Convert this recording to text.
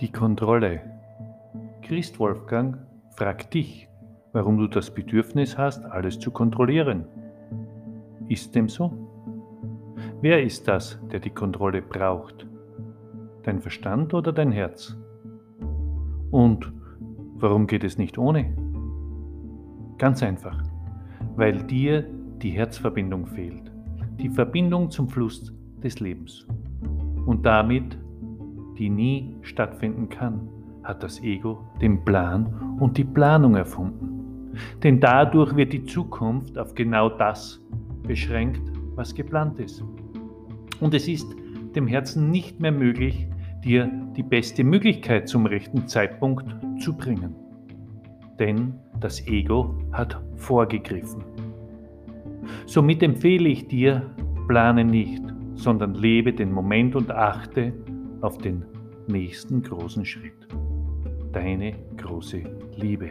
Die Kontrolle. Christ Wolfgang fragt dich, warum du das Bedürfnis hast, alles zu kontrollieren. Ist dem so? Wer ist das, der die Kontrolle braucht? Dein Verstand oder dein Herz? Und warum geht es nicht ohne? Ganz einfach, weil dir die Herzverbindung fehlt, die Verbindung zum Fluss des Lebens. Und damit, die nie stattfinden kann, hat das Ego den Plan und die Planung erfunden. Denn dadurch wird die Zukunft auf genau das beschränkt, was geplant ist. Und es ist dem Herzen nicht mehr möglich, dir die beste Möglichkeit zum rechten Zeitpunkt zu bringen. Denn das Ego hat vorgegriffen. Somit empfehle ich dir, plane nicht, sondern lebe den Moment und achte auf den nächsten großen Schritt. Deine große Liebe.